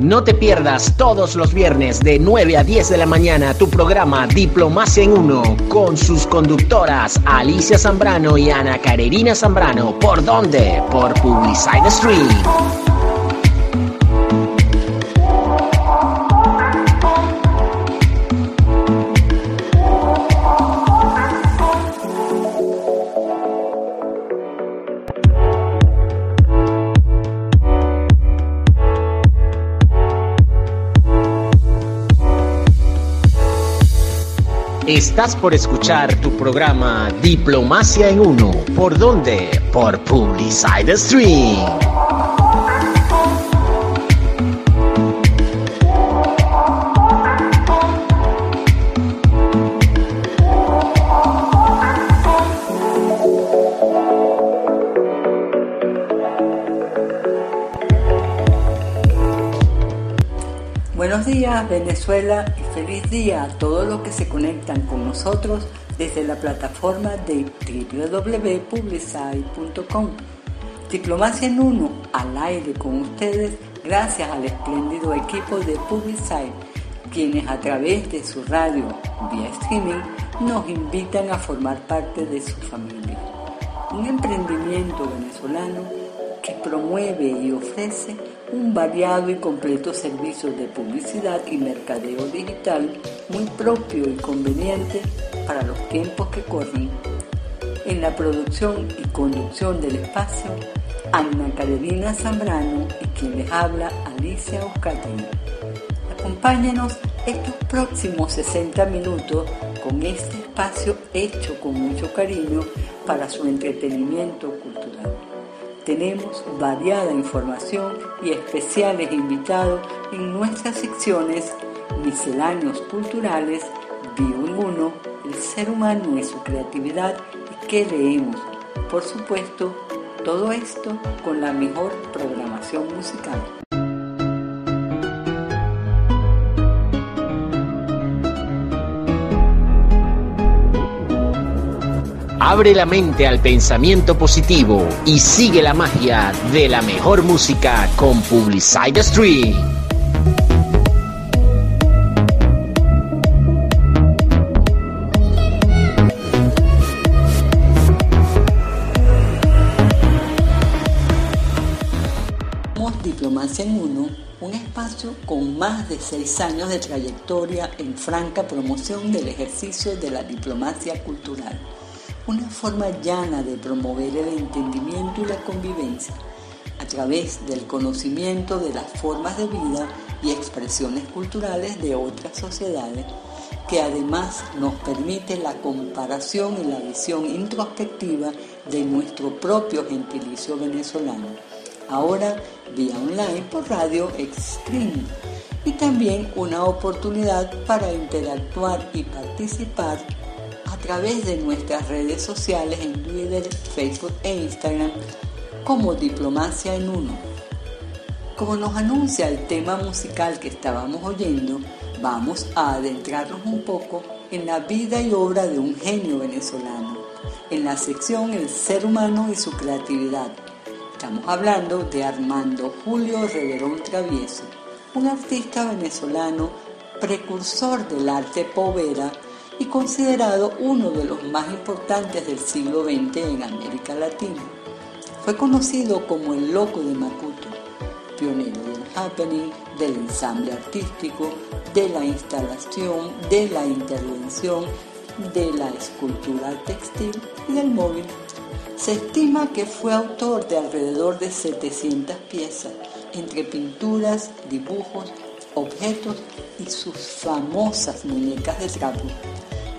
No te pierdas todos los viernes de 9 a 10 de la mañana tu programa Diplomacia en Uno con sus conductoras Alicia Zambrano y Ana Carerina Zambrano. ¿Por dónde? Por Publicide Stream. Estás por escuchar tu programa Diplomacia en Uno. ¿Por dónde? Por Publicide Stream. Venezuela y feliz día a todos los que se conectan con nosotros desde la plataforma de www.publicide.com. Diplomacia en uno, al aire con ustedes, gracias al espléndido equipo de Publicide, quienes a través de su radio vía streaming nos invitan a formar parte de su familia. Un emprendimiento venezolano que promueve y ofrece un variado y completo servicio de publicidad y mercadeo digital muy propio y conveniente para los tiempos que corren. En la producción y conducción del espacio, Ana Carolina Zambrano y quien les habla, Alicia Oscatín. Acompáñenos estos próximos 60 minutos con este espacio hecho con mucho cariño para su entretenimiento cultural. Tenemos variada información y especiales invitados en nuestras secciones misceláneos culturales, Vivo en Uno, el ser humano y su creatividad y qué leemos. Por supuesto, todo esto con la mejor programación musical. Abre la mente al pensamiento positivo y sigue la magia de la mejor música con Publicide Stream. Diplomacia en Uno, un espacio con más de seis años de trayectoria en franca promoción del ejercicio de la diplomacia cultural una forma llana de promover el entendimiento y la convivencia a través del conocimiento de las formas de vida y expresiones culturales de otras sociedades, que además nos permite la comparación y la visión introspectiva de nuestro propio gentilicio venezolano, ahora vía online por Radio Extreme, y también una oportunidad para interactuar y participar a través de nuestras redes sociales en Twitter, Facebook e Instagram como Diplomacia en Uno. Como nos anuncia el tema musical que estábamos oyendo, vamos a adentrarnos un poco en la vida y obra de un genio venezolano, en la sección El ser humano y su creatividad. Estamos hablando de Armando Julio Reverón Travieso, un artista venezolano precursor del arte povera y considerado uno de los más importantes del siglo XX en América Latina. Fue conocido como el Loco de Macuto, pionero del happening, del ensamble artístico, de la instalación, de la intervención, de la escultura textil y del móvil. Se estima que fue autor de alrededor de 700 piezas, entre pinturas, dibujos, objetos y sus famosas muñecas de trapo.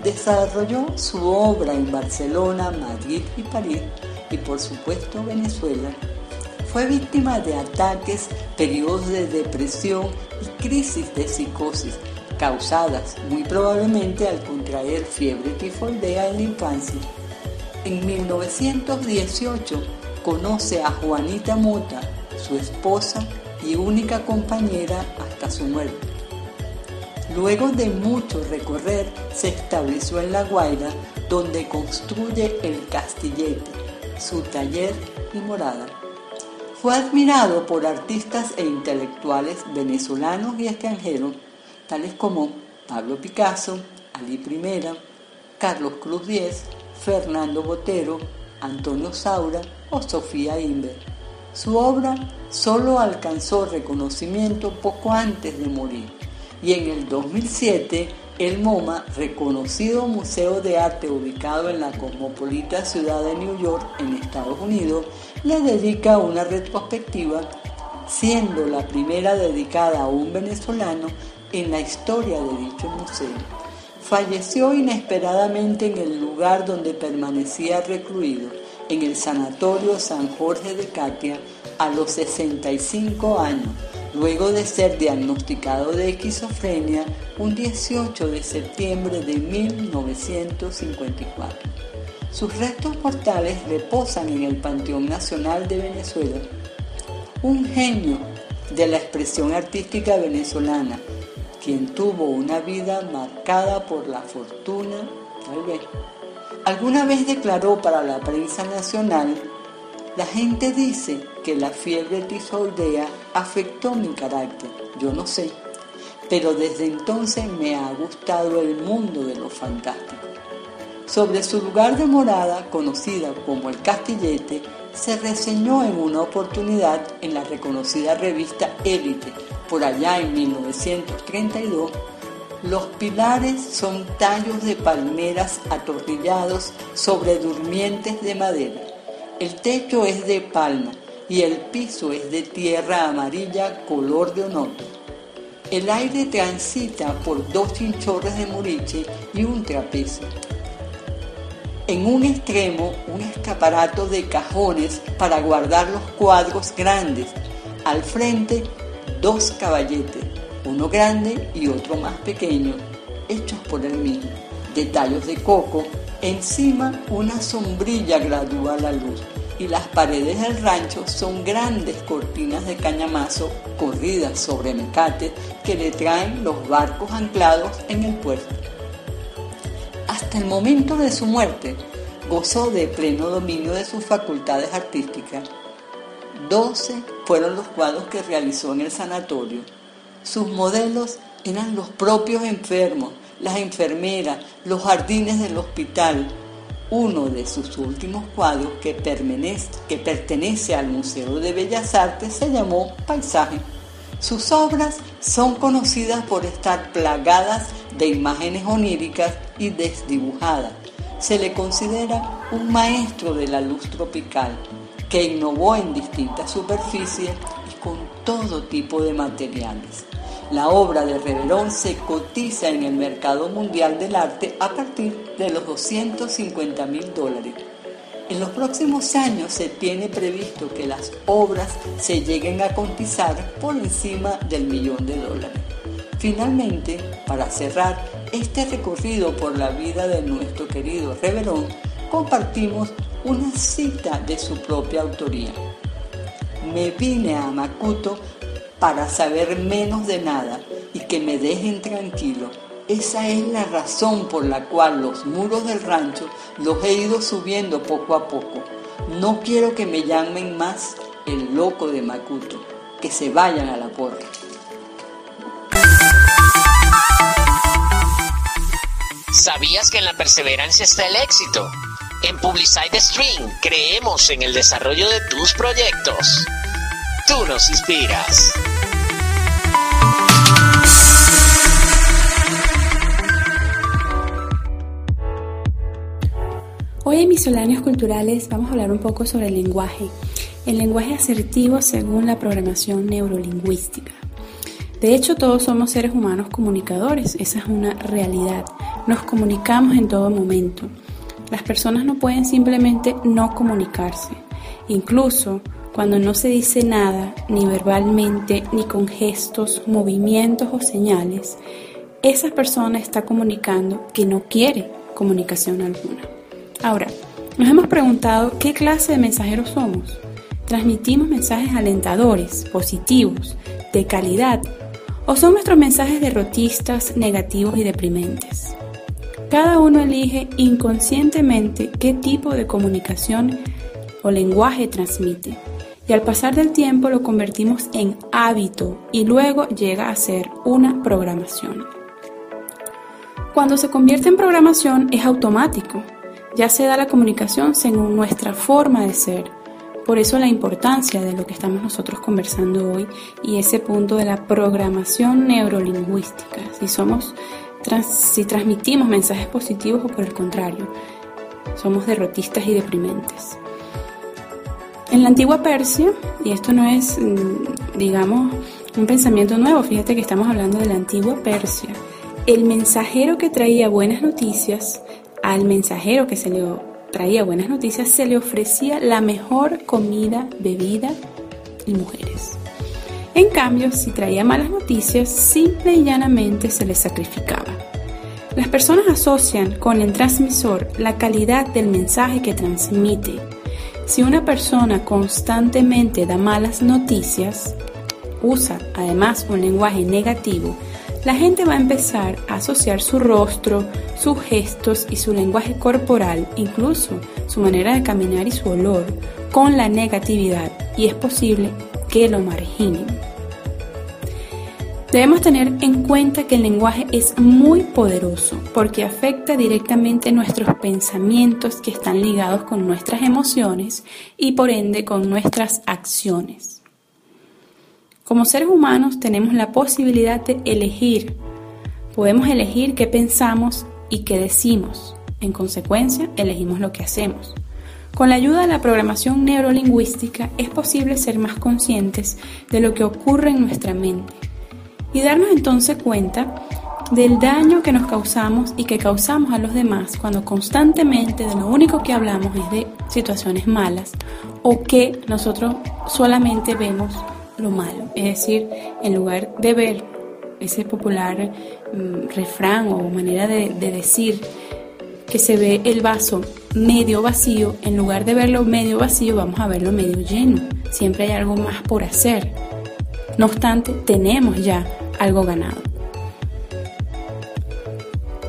Desarrolló su obra en Barcelona, Madrid y París y por supuesto Venezuela. Fue víctima de ataques, periodos de depresión y crisis de psicosis causadas muy probablemente al contraer fiebre tifoidea en la infancia. En 1918 conoce a Juanita Mota, su esposa y única compañera hasta su muerte. Luego de mucho recorrer, se estableció en La Guaira, donde construye el Castillete, su taller y morada. Fue admirado por artistas e intelectuales venezolanos y extranjeros, tales como Pablo Picasso, Ali I, Carlos Cruz Diez, Fernando Botero, Antonio Saura o Sofía Inver. Su obra solo alcanzó reconocimiento poco antes de morir y en el 2007 el MoMA, reconocido museo de arte ubicado en la cosmopolita ciudad de New York en Estados Unidos, le dedica una retrospectiva, siendo la primera dedicada a un venezolano en la historia de dicho museo. Falleció inesperadamente en el lugar donde permanecía recluido, en el Sanatorio San Jorge de Catia, a los 65 años, luego de ser diagnosticado de esquizofrenia un 18 de septiembre de 1954. Sus restos mortales reposan en el Panteón Nacional de Venezuela. Un genio de la expresión artística venezolana, quien tuvo una vida marcada por la fortuna, tal vez. Alguna vez declaró para la prensa nacional, la gente dice que la fiebre tizoidea afectó mi carácter, yo no sé, pero desde entonces me ha gustado el mundo de lo fantástico. Sobre su lugar de morada, conocida como el Castillete, se reseñó en una oportunidad en la reconocida revista Élite, por allá en 1932, los pilares son tallos de palmeras atornillados sobre durmientes de madera. El techo es de palma y el piso es de tierra amarilla color de onoto. El aire transita por dos chinchorres de moriche y un trapecio. En un extremo, un escaparato de cajones para guardar los cuadros grandes. Al frente, dos caballetes, uno grande y otro más pequeño, hechos por el mismo. Detalles de coco, encima una sombrilla gradúa la luz y las paredes del rancho son grandes cortinas de cañamazo corridas sobre mecate que le traen los barcos anclados en el puerto. Hasta el momento de su muerte, gozó de pleno dominio de sus facultades artísticas. Doce fueron los cuadros que realizó en el sanatorio. Sus modelos eran los propios enfermos, las enfermeras, los jardines del hospital. Uno de sus últimos cuadros que pertenece, que pertenece al Museo de Bellas Artes se llamó Paisaje. Sus obras son conocidas por estar plagadas de imágenes oníricas y desdibujadas. Se le considera un maestro de la luz tropical que innovó en distintas superficies y con todo tipo de materiales. La obra de Reverón se cotiza en el mercado mundial del arte a partir de los 250 mil dólares en los próximos años se tiene previsto que las obras se lleguen a cotizar por encima del millón de dólares. Finalmente, para cerrar este recorrido por la vida de nuestro querido Reverón, compartimos una cita de su propia autoría. Me vine a Macuto para saber menos de nada y que me dejen tranquilo esa es la razón por la cual los muros del rancho los he ido subiendo poco a poco. No quiero que me llamen más el loco de Macuto, que se vayan a la porra. ¿Sabías que en la perseverancia está el éxito? En Publicide Stream creemos en el desarrollo de tus proyectos. Nos inspiras. Hoy en Misceláneos Culturales vamos a hablar un poco sobre el lenguaje, el lenguaje asertivo según la programación neurolingüística. De hecho, todos somos seres humanos comunicadores, esa es una realidad. Nos comunicamos en todo momento. Las personas no pueden simplemente no comunicarse. Incluso cuando no se dice nada, ni verbalmente, ni con gestos, movimientos o señales, esa persona está comunicando que no quiere comunicación alguna. Ahora, nos hemos preguntado qué clase de mensajeros somos. ¿Transmitimos mensajes alentadores, positivos, de calidad? ¿O son nuestros mensajes derrotistas, negativos y deprimentes? Cada uno elige inconscientemente qué tipo de comunicación o lenguaje transmite. Y al pasar del tiempo lo convertimos en hábito y luego llega a ser una programación. Cuando se convierte en programación es automático, ya se da la comunicación según nuestra forma de ser. Por eso la importancia de lo que estamos nosotros conversando hoy y ese punto de la programación neurolingüística, si somos si transmitimos mensajes positivos o por el contrario, somos derrotistas y deprimentes. En la antigua Persia, y esto no es, mm, digamos, un pensamiento nuevo, fíjate que estamos hablando de la antigua Persia, el mensajero que traía buenas noticias, al mensajero que se le traía buenas noticias, se le ofrecía la mejor comida, bebida y mujeres. En cambio, si traía malas noticias, simple y llanamente se le sacrificaba. Las personas asocian con el transmisor la calidad del mensaje que transmite si una persona constantemente da malas noticias, usa además un lenguaje negativo, la gente va a empezar a asociar su rostro, sus gestos y su lenguaje corporal, incluso su manera de caminar y su olor, con la negatividad y es posible que lo marginen. Debemos tener en cuenta que el lenguaje es muy poderoso porque afecta directamente nuestros pensamientos que están ligados con nuestras emociones y por ende con nuestras acciones. Como seres humanos tenemos la posibilidad de elegir. Podemos elegir qué pensamos y qué decimos. En consecuencia, elegimos lo que hacemos. Con la ayuda de la programación neurolingüística es posible ser más conscientes de lo que ocurre en nuestra mente y darnos entonces cuenta del daño que nos causamos y que causamos a los demás cuando constantemente de lo único que hablamos es de situaciones malas o que nosotros solamente vemos lo malo. Es decir, en lugar de ver ese popular mm, refrán o manera de, de decir que se ve el vaso medio vacío, en lugar de verlo medio vacío, vamos a verlo medio lleno. Siempre hay algo más por hacer. No obstante, tenemos ya algo ganado.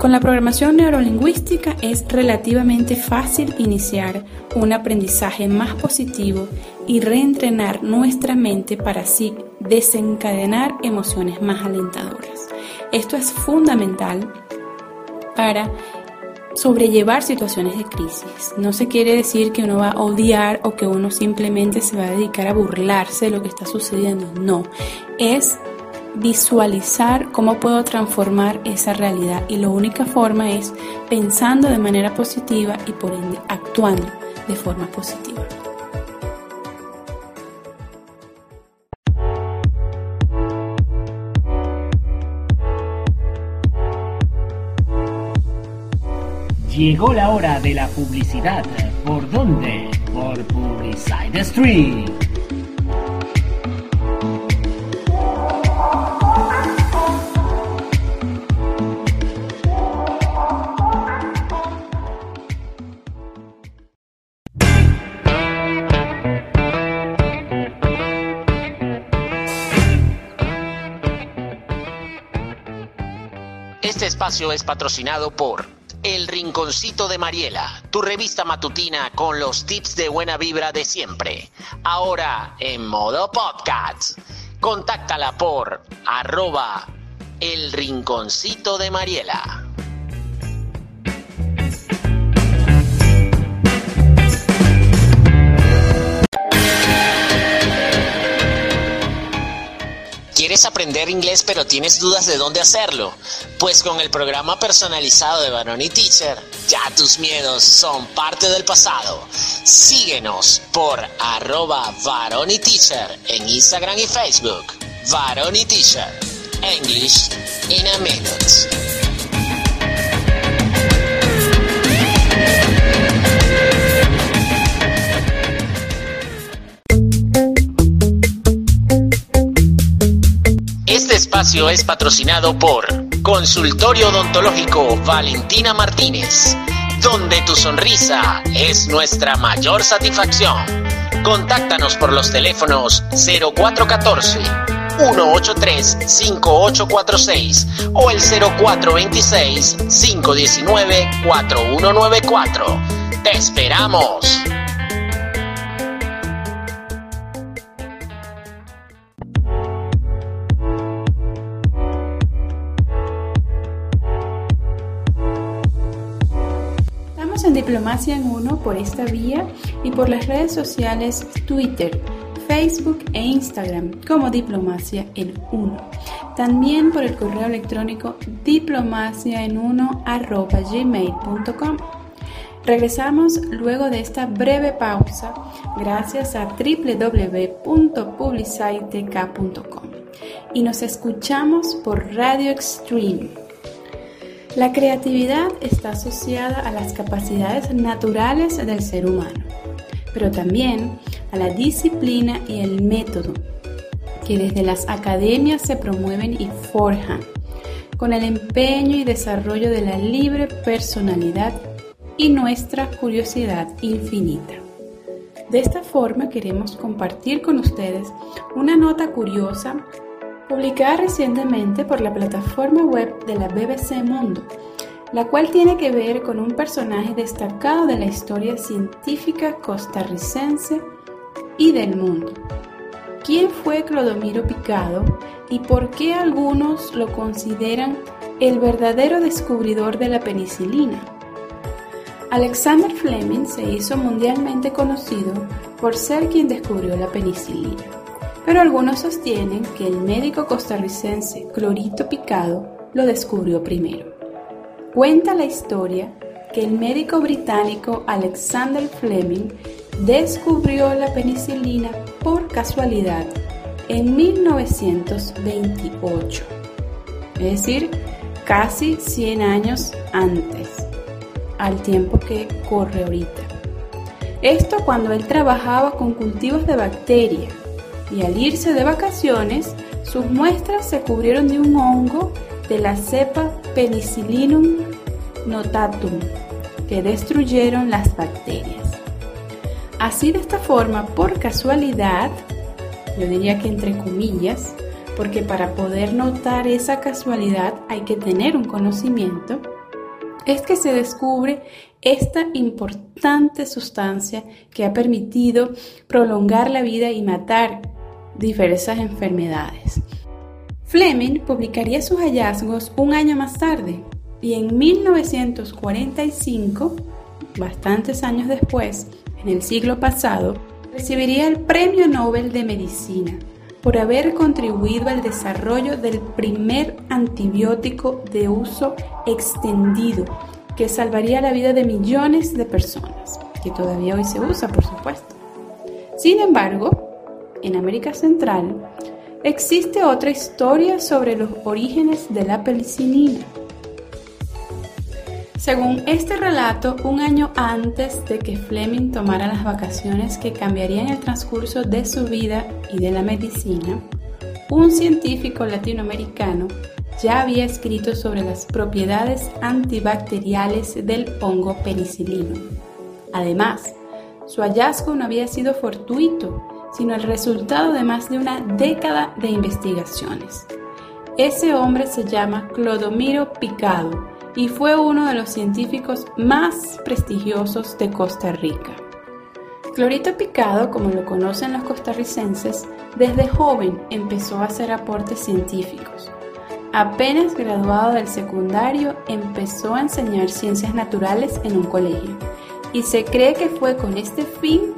Con la programación neurolingüística es relativamente fácil iniciar un aprendizaje más positivo y reentrenar nuestra mente para así desencadenar emociones más alentadoras. Esto es fundamental para sobrellevar situaciones de crisis. No se quiere decir que uno va a odiar o que uno simplemente se va a dedicar a burlarse de lo que está sucediendo. No, es visualizar cómo puedo transformar esa realidad y la única forma es pensando de manera positiva y por ende actuando de forma positiva. Llegó la hora de la publicidad. ¿Por dónde? Por Publicide Street. Este espacio es patrocinado por El Rinconcito de Mariela, tu revista matutina con los tips de buena vibra de siempre. Ahora en modo podcast. Contáctala por arroba El Rinconcito de Mariela. ¿Quieres aprender inglés pero tienes dudas de dónde hacerlo? Pues con el programa personalizado de Baroni Teacher, ya tus miedos son parte del pasado. Síguenos por arroba Baroni Teacher en Instagram y Facebook. Baroni Teacher. English in a minute. Espacio es patrocinado por Consultorio Odontológico Valentina Martínez, donde tu sonrisa es nuestra mayor satisfacción. Contáctanos por los teléfonos 0414 183 5846 o el 0426 519 4194. ¡Te esperamos! Diplomacia en Uno por esta vía y por las redes sociales Twitter, Facebook e Instagram como Diplomacia en Uno. También por el correo electrónico diplomaciaenuno.gmail.com. Regresamos luego de esta breve pausa gracias a www.publicitek.com y nos escuchamos por Radio Extreme. La creatividad está asociada a las capacidades naturales del ser humano, pero también a la disciplina y el método que desde las academias se promueven y forjan, con el empeño y desarrollo de la libre personalidad y nuestra curiosidad infinita. De esta forma queremos compartir con ustedes una nota curiosa publicada recientemente por la plataforma web de la BBC Mundo, la cual tiene que ver con un personaje destacado de la historia científica costarricense y del mundo. ¿Quién fue Clodomiro Picado y por qué algunos lo consideran el verdadero descubridor de la penicilina? Alexander Fleming se hizo mundialmente conocido por ser quien descubrió la penicilina, pero algunos sostienen que el médico costarricense Clorito Picado lo descubrió primero. Cuenta la historia que el médico británico Alexander Fleming descubrió la penicilina por casualidad en 1928, es decir, casi 100 años antes al tiempo que corre ahorita. Esto cuando él trabajaba con cultivos de bacteria y al irse de vacaciones, sus muestras se cubrieron de un hongo de la cepa Penicillinum notatum que destruyeron las bacterias. Así de esta forma, por casualidad, yo diría que entre comillas, porque para poder notar esa casualidad hay que tener un conocimiento, es que se descubre esta importante sustancia que ha permitido prolongar la vida y matar diversas enfermedades. Fleming publicaría sus hallazgos un año más tarde y en 1945, bastantes años después, en el siglo pasado, recibiría el Premio Nobel de Medicina por haber contribuido al desarrollo del primer antibiótico de uso extendido que salvaría la vida de millones de personas, que todavía hoy se usa, por supuesto. Sin embargo, en América Central existe otra historia sobre los orígenes de la penicilina. Según este relato, un año antes de que Fleming tomara las vacaciones que cambiarían el transcurso de su vida y de la medicina, un científico latinoamericano ya había escrito sobre las propiedades antibacteriales del hongo penicilino. Además, su hallazgo no había sido fortuito, sino el resultado de más de una década de investigaciones. Ese hombre se llama Clodomiro Picado y fue uno de los científicos más prestigiosos de Costa Rica. Clorito Picado, como lo conocen los costarricenses, desde joven empezó a hacer aportes científicos. Apenas graduado del secundario, empezó a enseñar ciencias naturales en un colegio y se cree que fue con este fin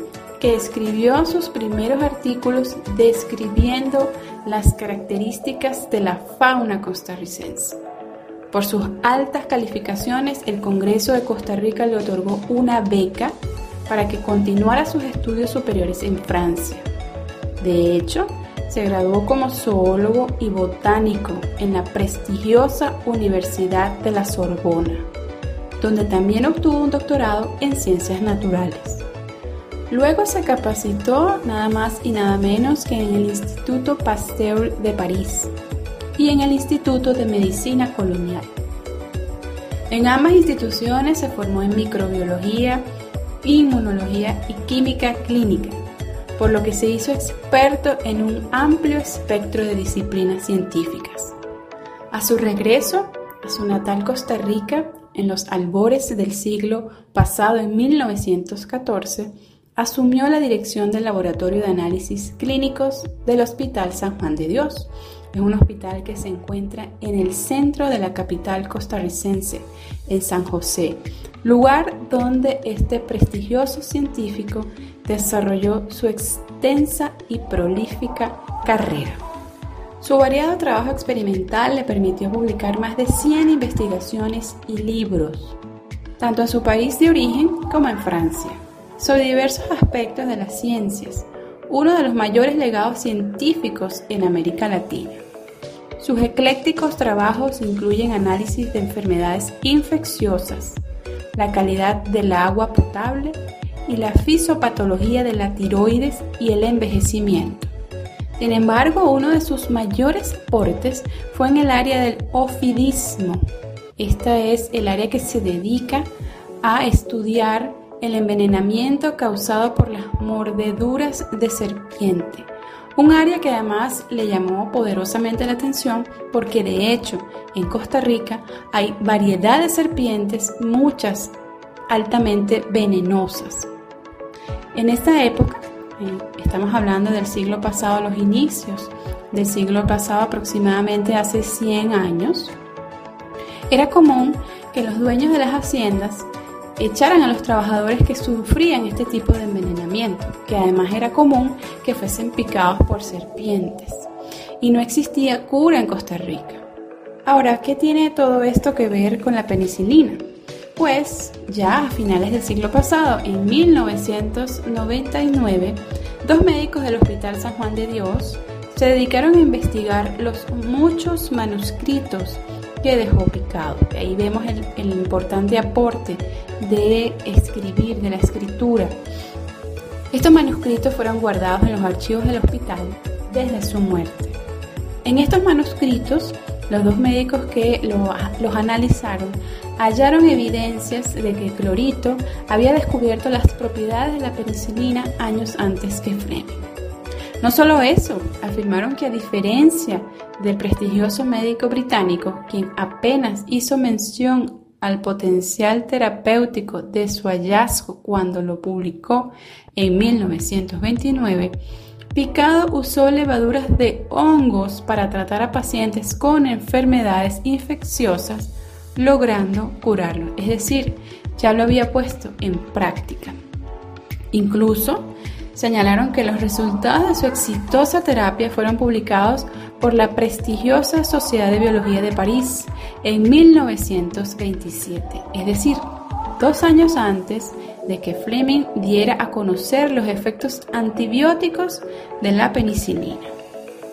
escribió sus primeros artículos describiendo las características de la fauna costarricense. Por sus altas calificaciones, el Congreso de Costa Rica le otorgó una beca para que continuara sus estudios superiores en Francia. De hecho, se graduó como zoólogo y botánico en la prestigiosa Universidad de la Sorbona, donde también obtuvo un doctorado en ciencias naturales. Luego se capacitó nada más y nada menos que en el Instituto Pasteur de París, y en el Instituto de Medicina Colonial. En ambas instituciones se formó en microbiología, inmunología y química clínica, por lo que se hizo experto en un amplio espectro de disciplinas científicas. A su regreso a su natal Costa Rica, en los albores del siglo pasado en 1914, asumió la dirección del Laboratorio de Análisis Clínicos del Hospital San Juan de Dios, es un hospital que se encuentra en el centro de la capital costarricense, en San José, lugar donde este prestigioso científico desarrolló su extensa y prolífica carrera. Su variado trabajo experimental le permitió publicar más de 100 investigaciones y libros, tanto en su país de origen como en Francia, sobre diversos aspectos de las ciencias, uno de los mayores legados científicos en América Latina. Sus eclécticos trabajos incluyen análisis de enfermedades infecciosas, la calidad del agua potable y la fisiopatología de la tiroides y el envejecimiento. Sin embargo, uno de sus mayores aportes fue en el área del ofidismo. Esta es el área que se dedica a estudiar el envenenamiento causado por las mordeduras de serpiente. Un área que además le llamó poderosamente la atención porque de hecho en Costa Rica hay variedad de serpientes, muchas altamente venenosas. En esta época estamos hablando del siglo pasado, los inicios del siglo pasado aproximadamente hace 100 años, era común que los dueños de las haciendas echaran a los trabajadores que sufrían este tipo de envenenamiento, que además era común que fuesen picados por serpientes. Y no existía cura en Costa Rica. Ahora, ¿qué tiene todo esto que ver con la penicilina? Pues ya a finales del siglo pasado, en 1999, dos médicos del Hospital San Juan de Dios se dedicaron a investigar los muchos manuscritos que dejó picado. Ahí vemos el, importante aporte de escribir, de la escritura. Estos manuscritos fueron guardados en los archivos del hospital desde su muerte. En estos manuscritos, los dos médicos que los analizaron hallaron evidencias de que Clorito había descubierto las propiedades de la penicilina años antes que Fleming. No solo eso, afirmaron que a diferencia del prestigioso médico británico, quien apenas hizo mención al potencial terapéutico de su hallazgo cuando lo publicó en 1929, Picado usó levaduras de hongos para tratar a pacientes con enfermedades infecciosas logrando curarlo. Es decir, ya lo había puesto en práctica. Incluso señalaron que los resultados de su exitosa terapia fueron publicados por la prestigiosa Sociedad de Biología de París en 1927, es decir, dos años antes de que Fleming diera a conocer los efectos antibióticos de la penicilina.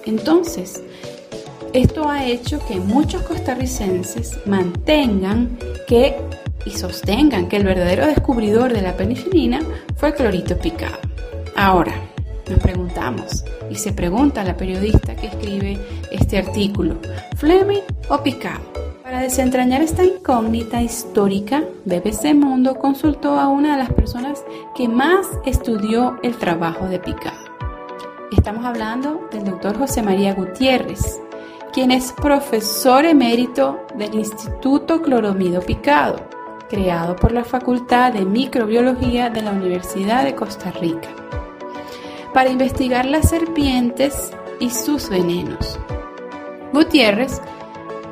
Entonces, esto ha hecho que muchos costarricenses mantengan que y sostengan que el verdadero descubridor de la penicilina fue Clorito Picado. Ahora, nos preguntamos, y se pregunta la periodista que escribe este artículo, ¿Fleming o Picado? Para desentrañar esta incógnita histórica, BBC Mundo consultó a una de las personas que más estudió el trabajo de Picado. Estamos hablando del doctor José María Gutiérrez, quien es profesor emérito del Instituto Cloromido Picado, creado por la Facultad de Microbiología de la Universidad de Costa Rica, para investigar las serpientes y sus venenos. Gutiérrez,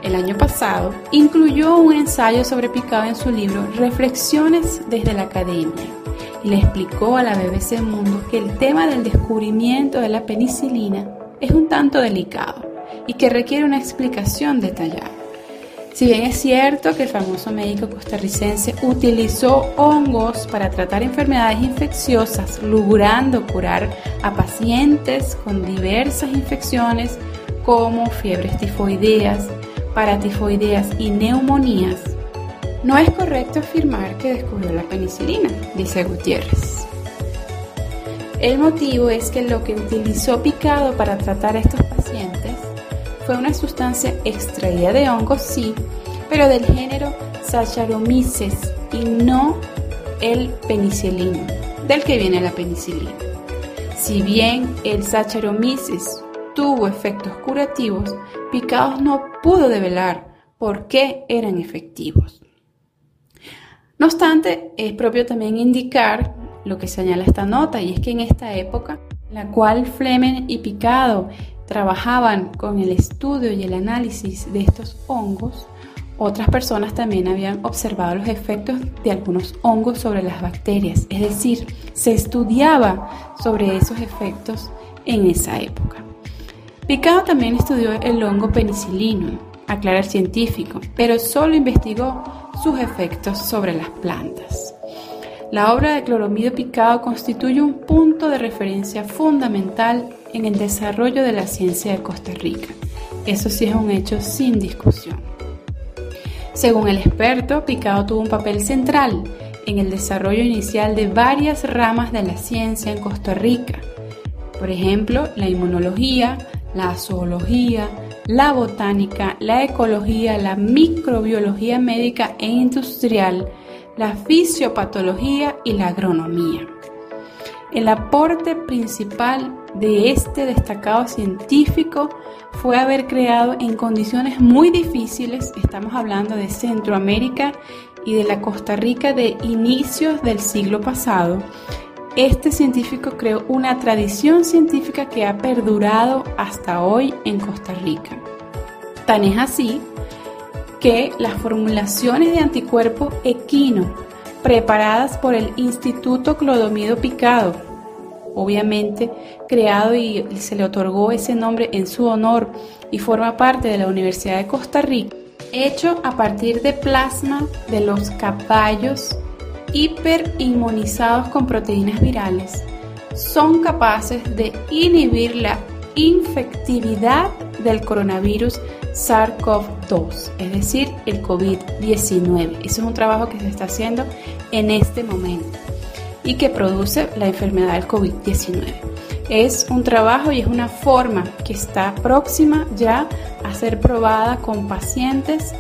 el año pasado, incluyó un ensayo sobre picado en su libro Reflexiones desde la Academia y le explicó a la BBC Mundo que el tema del descubrimiento de la penicilina es un tanto delicado y que requiere una explicación detallada. Si bien es cierto que el famoso médico costarricense utilizó hongos para tratar enfermedades infecciosas, logrando curar a pacientes con diversas infecciones como fiebres tifoideas, paratifoideas y neumonías, no es correcto afirmar que descubrió la penicilina, dice Gutiérrez. El motivo es que lo que utilizó picado para tratar a estos pacientes fue una sustancia extraída de hongos, sí, pero del género Saccharomyces y no el penicilino, del que viene la penicilina. Si bien el Saccharomyces tuvo efectos curativos, Picados no pudo develar por qué eran efectivos. No obstante, es propio también indicar lo que señala esta nota, y es que en esta época, la cual Fleming y Picado trabajaban con el estudio y el análisis de estos hongos, Otras personas también habían observado los efectos de algunos hongos sobre las bacterias, es decir, se estudiaba sobre esos efectos en esa época. Picado también estudió el hongo penicilino, aclara el científico, pero solo investigó sus efectos sobre las plantas. La obra de Cloromido Picado constituye un punto de referencia fundamental en el desarrollo de la ciencia de Costa Rica. Eso sí es un hecho sin discusión. Según el experto, Picado tuvo un papel central en el desarrollo inicial de varias ramas de la ciencia en Costa Rica. Por ejemplo, la inmunología, la zoología, la botánica, la ecología, la microbiología médica e industrial, la fisiopatología y la agronomía. El aporte principal de este destacado científico fue haber creado en condiciones muy difíciles, estamos hablando de Centroamérica y de la Costa Rica de inicios del siglo pasado, este científico creó una tradición científica que ha perdurado hasta hoy en Costa Rica. Tan es así que las formulaciones de anticuerpo equino preparadas por el Instituto Clodomido Picado, obviamente creado y se le otorgó ese nombre en su honor y forma parte de la Universidad de Costa Rica, hecho a partir de plasma de los caballos hiperinmunizados con proteínas virales, son capaces de inhibir la infectividad del coronavirus SARS-CoV-2, es decir, el COVID-19. Eso es un trabajo que se está haciendo en este momento y que produce la enfermedad del COVID-19. Es un trabajo y es una forma que está próxima ya a ser probada con pacientes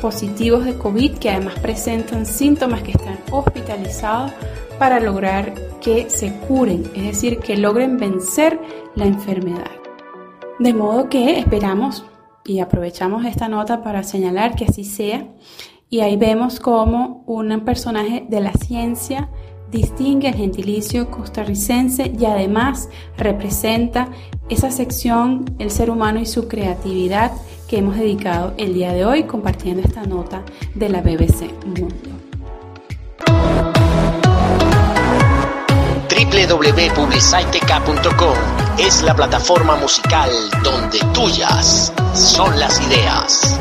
positivos de COVID que además presentan síntomas que están hospitalizados para lograr que se curen, es decir, que logren vencer la enfermedad. De modo que esperamos y aprovechamos esta nota para señalar que así sea. Y ahí vemos cómo un personaje de la ciencia distingue el gentilicio costarricense y además representa esa sección, el ser humano y su creatividad que hemos dedicado el día de hoy compartiendo esta nota de la BBC Mundo. www.publicitec.com es la plataforma musical donde tuyas son las ideas.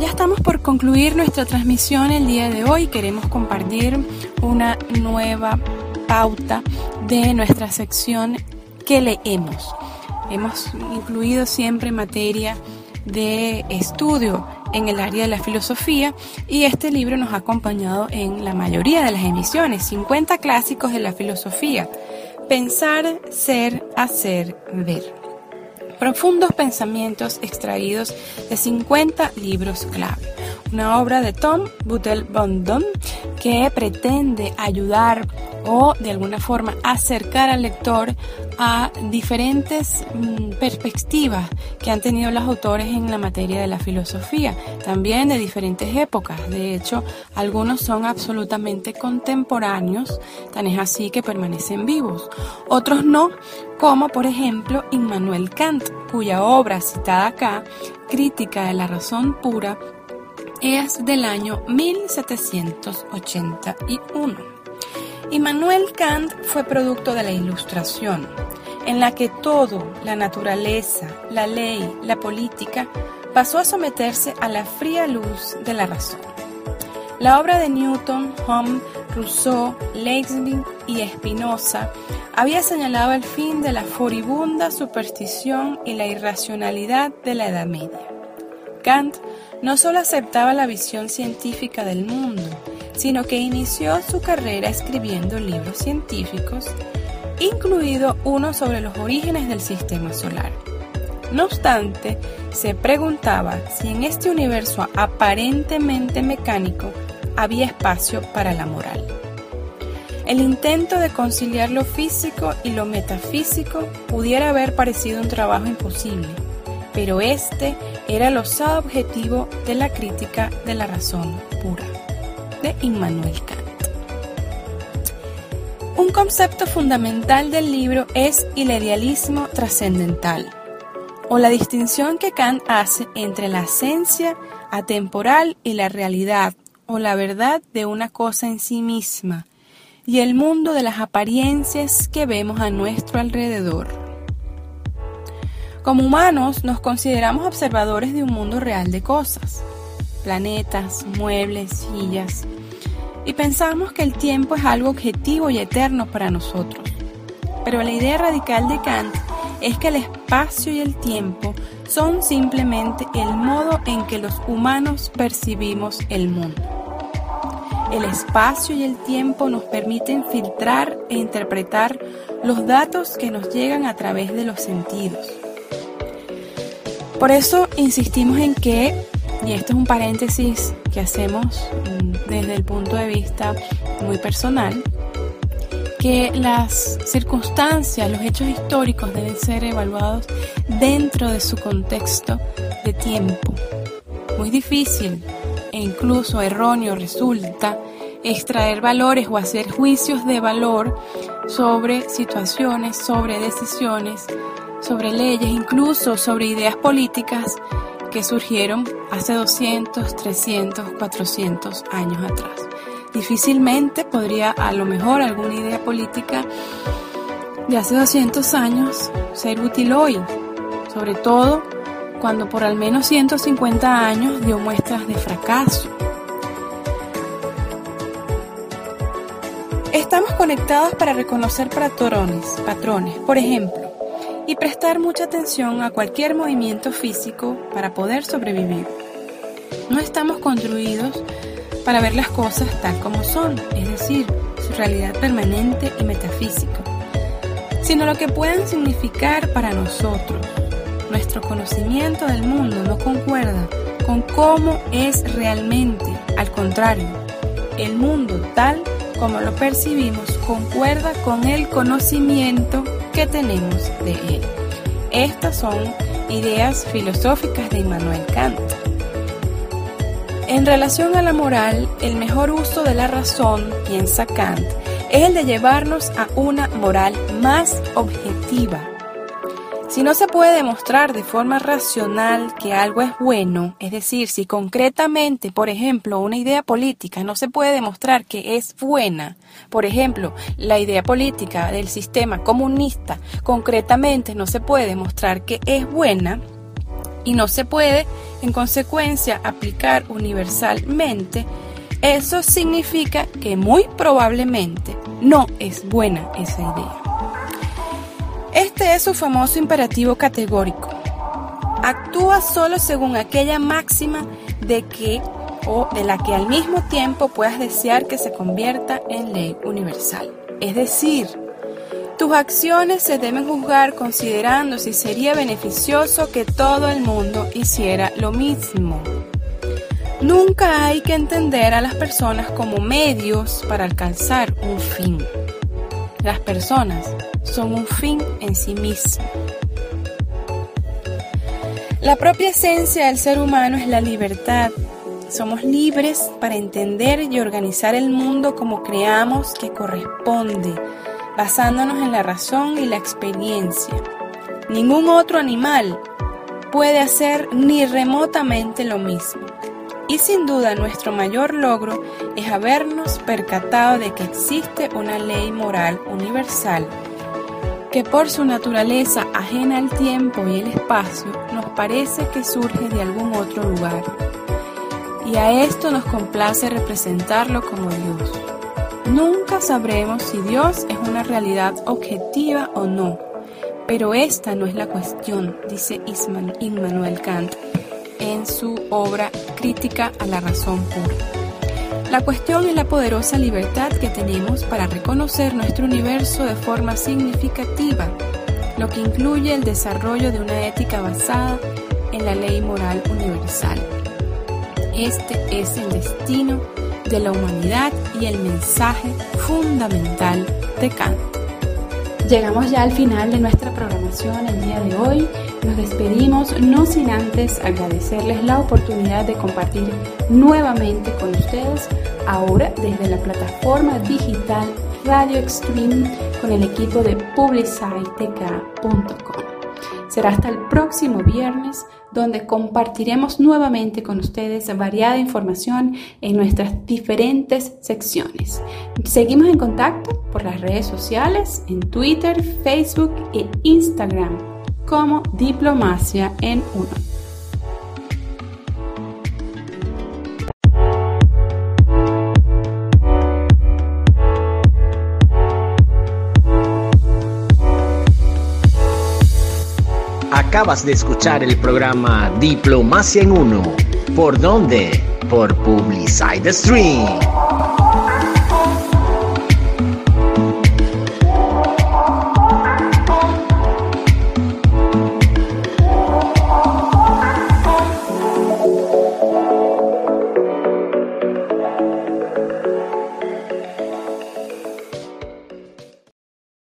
Ya estamos por concluir nuestra transmisión el día de hoy. Queremos compartir una nueva pauta de nuestra sección que leemos. Hemos incluido siempre materia de estudio en el área de la filosofía y este libro nos ha acompañado en la mayoría de las emisiones, 50 clásicos de la filosofía. Pensar, ser, hacer, ver. Profundos pensamientos extraídos de 50 libros clave. Una obra de Tom Butel Bondon que pretende ayudar o de alguna forma acercar al lector a diferentes mm, perspectivas que han tenido los autores en la materia de la filosofía, también de diferentes épocas. De hecho, algunos son absolutamente contemporáneos, tan es así que permanecen vivos. Otros no, como por ejemplo Immanuel Kant, cuya obra citada acá, Crítica de la Razón Pura, es del año 1781. Immanuel Kant fue producto de la Ilustración, en la que todo, la naturaleza, la ley, la política, pasó a someterse a la fría luz de la razón. La obra de Newton, Hume, Rousseau, Leibniz y Spinoza había señalado el fin de la furibunda superstición y la irracionalidad de la Edad Media. Kant no solo aceptaba la visión científica del mundo, sino que inició su carrera escribiendo libros científicos, incluido uno sobre los orígenes del sistema solar. No obstante, se preguntaba si en este universo aparentemente mecánico había espacio para la moral. El intento de conciliar lo físico y lo metafísico pudiera haber parecido un trabajo imposible, pero este era el osado objetivo de la crítica de la razón pura de Immanuel Kant. Un concepto fundamental del libro es el idealismo trascendental, o la distinción que Kant hace entre la esencia atemporal y la realidad, o la verdad de una cosa en sí misma, y el mundo de las apariencias que vemos a nuestro alrededor. Como humanos nos consideramos observadores de un mundo real de cosas, planetas, muebles, sillas, y pensamos que el tiempo es algo objetivo y eterno para nosotros. Pero la idea radical de Kant es que el espacio y el tiempo son simplemente el modo en que los humanos percibimos el mundo. El espacio y el tiempo nos permiten filtrar e interpretar los datos que nos llegan a través de los sentidos. Por eso insistimos en que, y esto es un paréntesis que hacemos desde el punto de vista muy personal, que las circunstancias, los hechos históricos deben ser evaluados dentro de su contexto de tiempo. Muy difícil e incluso erróneo resulta extraer valores o hacer juicios de valor sobre situaciones, sobre decisiones, sobre leyes, incluso sobre ideas políticas que surgieron hace 200, 300, 400 años atrás. Difícilmente podría a lo mejor alguna idea política de hace 200 años ser útil hoy, sobre todo cuando por al menos 150 años dio muestras de fracaso. Estamos conectados para reconocer patrones, patrones, por ejemplo, y prestar mucha atención a cualquier movimiento físico para poder sobrevivir. No estamos construidos para ver las cosas tal como son, es decir, su realidad permanente y metafísica, sino lo que pueden significar para nosotros. Nuestro conocimiento del mundo no concuerda con cómo es realmente, al contrario, el mundo tal como lo percibimos concuerda con el conocimiento que tenemos de él. Estas son ideas filosóficas de Immanuel Kant. En relación a la moral, el mejor uso de la razón, piensa Kant, es el de llevarnos a una moral más objetiva, si no se puede demostrar de forma racional que algo es bueno, es decir, si concretamente, por ejemplo, una idea política no se puede demostrar que es buena, por ejemplo, la idea política del sistema comunista concretamente no se puede demostrar que es buena, y no se puede, en consecuencia, aplicar universalmente, eso significa que muy probablemente no es buena esa idea. Este es su famoso imperativo categórico. Actúa solo según aquella máxima de que o de la que al mismo tiempo puedas desear que se convierta en ley universal. Es decir, tus acciones se deben juzgar considerando si sería beneficioso que todo el mundo hiciera lo mismo. Nunca hay que entender a las personas como medios para alcanzar un fin. Las personas son un fin en sí mismo. La propia esencia del ser humano es la libertad. Somos libres para entender y organizar el mundo como creamos que corresponde, basándonos en la razón y la experiencia. Ningún otro animal puede hacer ni remotamente lo mismo. Y sin duda nuestro mayor logro es habernos percatado de que existe una ley moral universal que por su naturaleza ajena al tiempo y el espacio nos parece que surge de algún otro lugar. Y a esto nos complace representarlo como Dios. Nunca sabremos si Dios es una realidad objetiva o no, pero esta no es la cuestión, dice Immanuel Kant en su obra Crítica a la Razón Pura. La cuestión es la poderosa libertad que tenemos para reconocer nuestro universo de forma significativa, lo que incluye el desarrollo de una ética basada en la ley moral universal. Este es el destino de la humanidad y el mensaje fundamental de Kant. Llegamos ya al final de nuestra programación el día de hoy. Nos despedimos no sin antes agradecerles la oportunidad de compartir nuevamente con ustedes ahora desde la plataforma digital Radio Extreme con el equipo de publicitek.com. Será hasta el próximo viernes donde compartiremos nuevamente con ustedes variada información en nuestras diferentes secciones. Seguimos en contacto por las redes sociales, en Twitter, Facebook e Instagram como Diplomacia en Uno. Acabas de escuchar el programa Diplomacia en Uno. ¿Por dónde? Por Publicide Stream.